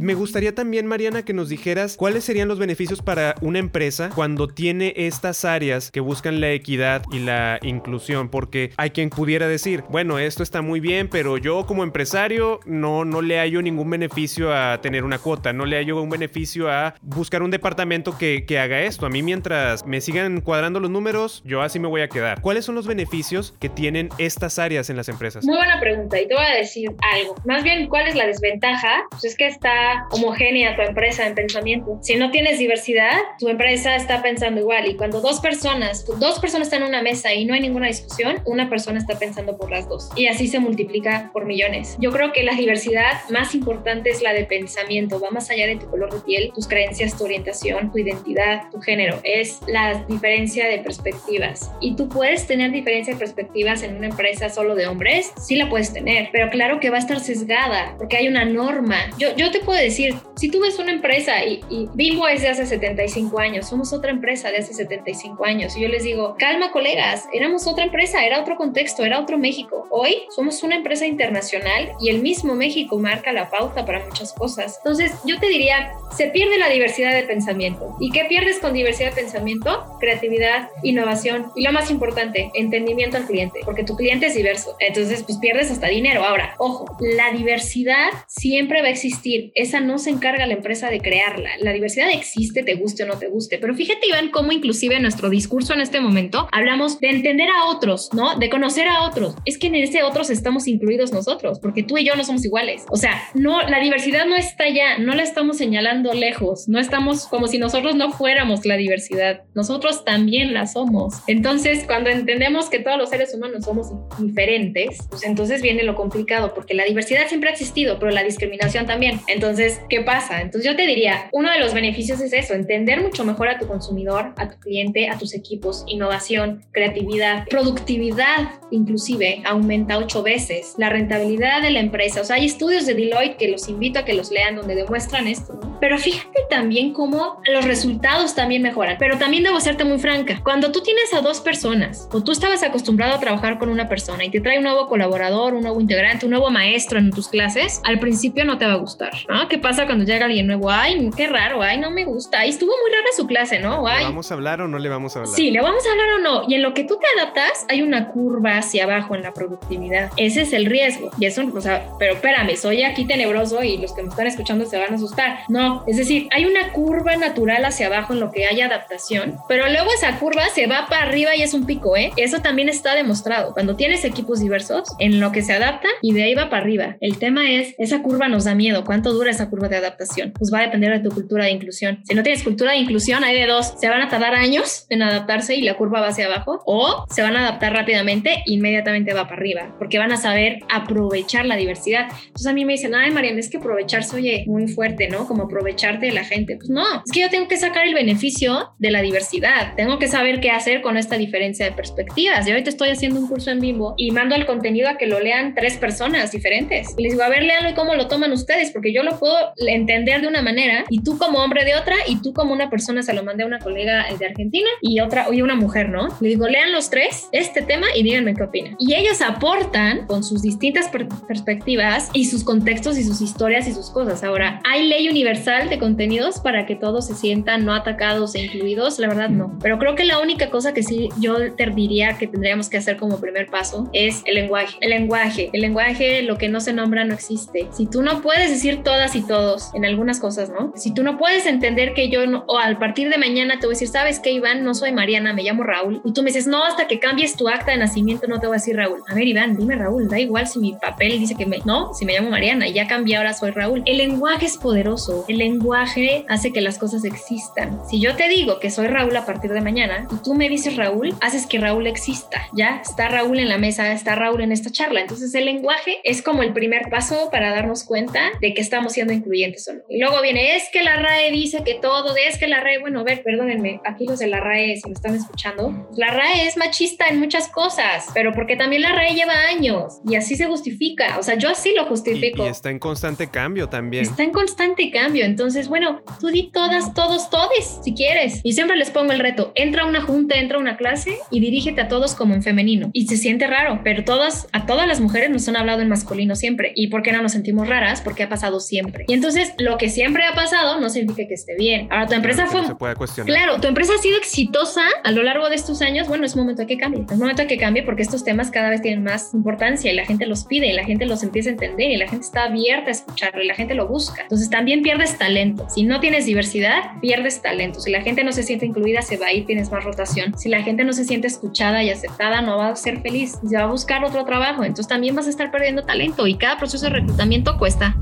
me gustaría también, Mariana, que nos dijeras cuáles serían los beneficios para una empresa cuando tiene estas áreas que buscan la equidad y la inclusión, porque hay quien pudiera decir, bueno, esto está muy bien, pero yo como empresario no, no le hallo ningún beneficio a tener una cuota, no le hallo un beneficio a buscar un departamento que, que haga esto. A mí mientras me sigan cuadrando los números, yo así me voy a quedar. ¿Cuáles son los beneficios que tienen estas áreas en las empresas? Muy buena pregunta y te voy a decir algo. Más bien, ¿cuál es la desventaja? Pues es que está homogénea tu empresa en pensamiento. Si no tienes diversidad, tu empresa está pensando igual. Y cuando dos personas, dos personas están en una mesa y no hay ninguna discusión, una persona está pensando por las dos. Y así se multiplica por millones. Yo creo que la diversidad más importante es la de pensamiento. Va más allá de tu color de piel, tus creencias, tu orientación, tu identidad, tu género. Es la diferencia de perspectivas. Y tú puedes tener diferencia de perspectivas en una empresa solo de hombres. Sí la puedes tener, pero claro que va a estar sesgada porque hay una norma. Yo, yo te puedo decir, si tú ves una empresa y, y Bimbo es de hace 75 años, somos otra empresa de hace 75 años, y yo les digo, calma colegas, éramos otra empresa, era otro contexto, era otro México. Hoy somos una empresa internacional y el mismo México marca la pauta para muchas cosas. Entonces, yo te diría, se pierde la diversidad de pensamiento. ¿Y qué pierdes con diversidad de pensamiento? Creatividad, innovación y lo más importante, entendimiento al cliente, porque tu cliente es diverso. Entonces, pues pierdes hasta dinero. Ahora, ojo, la diversidad siempre va a existir. Es no se encarga la empresa de crearla. La diversidad existe, te guste o no te guste. Pero fíjate, Iván, cómo inclusive en nuestro discurso en este momento hablamos de entender a otros, ¿no? De conocer a otros. Es que en ese otros estamos incluidos nosotros, porque tú y yo no somos iguales. O sea, no, la diversidad no está ya, no la estamos señalando lejos, no estamos como si nosotros no fuéramos la diversidad. Nosotros también la somos. Entonces, cuando entendemos que todos los seres humanos somos diferentes, pues entonces viene lo complicado, porque la diversidad siempre ha existido, pero la discriminación también. Entonces, entonces, ¿qué pasa? Entonces yo te diría, uno de los beneficios es eso, entender mucho mejor a tu consumidor, a tu cliente, a tus equipos, innovación, creatividad, productividad, inclusive aumenta ocho veces, la rentabilidad de la empresa. O sea, hay estudios de Deloitte que los invito a que los lean donde demuestran esto, ¿no? Pero fíjate también cómo los resultados también mejoran. Pero también debo serte muy franca, cuando tú tienes a dos personas o tú estabas acostumbrado a trabajar con una persona y te trae un nuevo colaborador, un nuevo integrante, un nuevo maestro en tus clases, al principio no te va a gustar, ¿no? ¿Qué pasa cuando llega alguien nuevo? Ay, qué raro, ay, no me gusta. Ay, estuvo muy rara su clase, ¿no? Ay. ¿Le vamos a hablar o no le vamos a hablar? Sí, le vamos a hablar o no. Y en lo que tú te adaptas, hay una curva hacia abajo en la productividad. Ese es el riesgo. Y eso, o sea, pero espérame, soy aquí tenebroso y los que me están escuchando se van a asustar. No, es decir, hay una curva natural hacia abajo en lo que hay adaptación, pero luego esa curva se va para arriba y es un pico, ¿eh? Eso también está demostrado. Cuando tienes equipos diversos, en lo que se adapta y de ahí va para arriba. El tema es, esa curva nos da miedo. ¿Cuánto dura esa curva de adaptación? Pues va a depender de tu cultura de inclusión. Si no tienes cultura de inclusión, hay de dos. Se van a tardar años en adaptarse y la curva va hacia abajo o se van a adaptar rápidamente e inmediatamente va para arriba porque van a saber aprovechar la diversidad. Entonces a mí me dicen, ay Mariana, es que aprovecharse oye muy fuerte, ¿no? Como aprovecharte de la gente. Pues no, es que yo tengo que sacar el beneficio de la diversidad. Tengo que saber qué hacer con esta diferencia de perspectivas. Yo ahorita estoy haciendo un curso en vivo y mando el contenido a que lo lean tres personas diferentes. Y les digo, a ver, léanlo y cómo lo toman ustedes, porque yo lo puedo entender de una manera y tú como hombre de otra y tú como una persona se lo mandé a una colega de Argentina y otra y una mujer, ¿no? Le digo, lean los tres este tema y díganme qué opinan. Y ellos aportan con sus distintas perspectivas y sus contextos y sus historias y sus cosas. Ahora, ¿hay ley universal de contenidos para que todos se sientan no atacados e incluidos? La verdad no. Pero creo que la única cosa que sí yo te diría que tendríamos que hacer como primer paso es el lenguaje. El lenguaje. El lenguaje, lo que no se nombra no existe. Si tú no puedes decir todas y todos en algunas cosas, ¿no? Si tú no puedes entender que yo, no, o al partir de mañana te voy a decir, ¿sabes qué, Iván? No soy Mariana, me llamo Raúl. Y tú me dices, no, hasta que cambies tu acta de nacimiento no te voy a decir Raúl. A ver, Iván, dime Raúl, da igual si mi papel dice que me... No, si me llamo Mariana, ya cambié, ahora soy Raúl. El lenguaje es poderoso. El lenguaje hace que las cosas existan. Si yo te digo que soy Raúl a partir de mañana y tú me dices Raúl, haces que Raúl exista. Ya está Raúl en la mesa, está Raúl en esta charla. Entonces el lenguaje es como el primer paso para darnos cuenta de que estamos siendo incluyentes o no. Y luego viene, es que la RAE dice que todo, es que la RAE, bueno, a ver, perdónenme, aquí los de la RAE, si me están escuchando, la RAE es machista en muchas cosas, pero porque también la RAE lleva años y así se justifica. O sea, yo así lo justifico. Y, está en constante cambio también. Está en constante cambio. Entonces, bueno, tú di todas, todos, todes, si quieres. Y siempre les pongo el reto, entra a una junta, entra a una clase y dirígete a todos como en femenino. Y se siente raro, pero todas, a todas las mujeres nos han hablado en masculino siempre. ¿Y por qué no nos sentimos raras? Porque ha pasado siempre. Y entonces, lo que siempre ha pasado no significa que esté bien. Ahora, tu empresa fue... se puede cuestionar. Claro, tu empresa ha sido exitosa a lo largo de estos años. Bueno, es momento de que cambie. Es momento de que cambie porque estos temas cada vez tienen más importancia y la gente los pide y la gente los empieza a entender y la gente está abierta a escucharlo y la gente lo busca. Entonces, también pierdes talento. Si no tienes diversidad, pierdes talento. Si la gente no se siente incluida, se va a ir, tienes más rotación. Si la gente no se siente escuchada y aceptada, no va a ser feliz. Se va a buscar otro trabajo. Entonces, también vas a estar perdiendo talento y cada proceso de reclutamiento cuesta.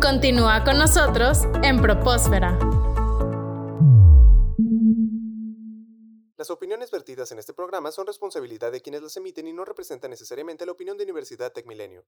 Continúa con nosotros en Propósfera. Las opiniones vertidas en este programa son responsabilidad de quienes las emiten y no representan necesariamente la opinión de Universidad Tecmilenio.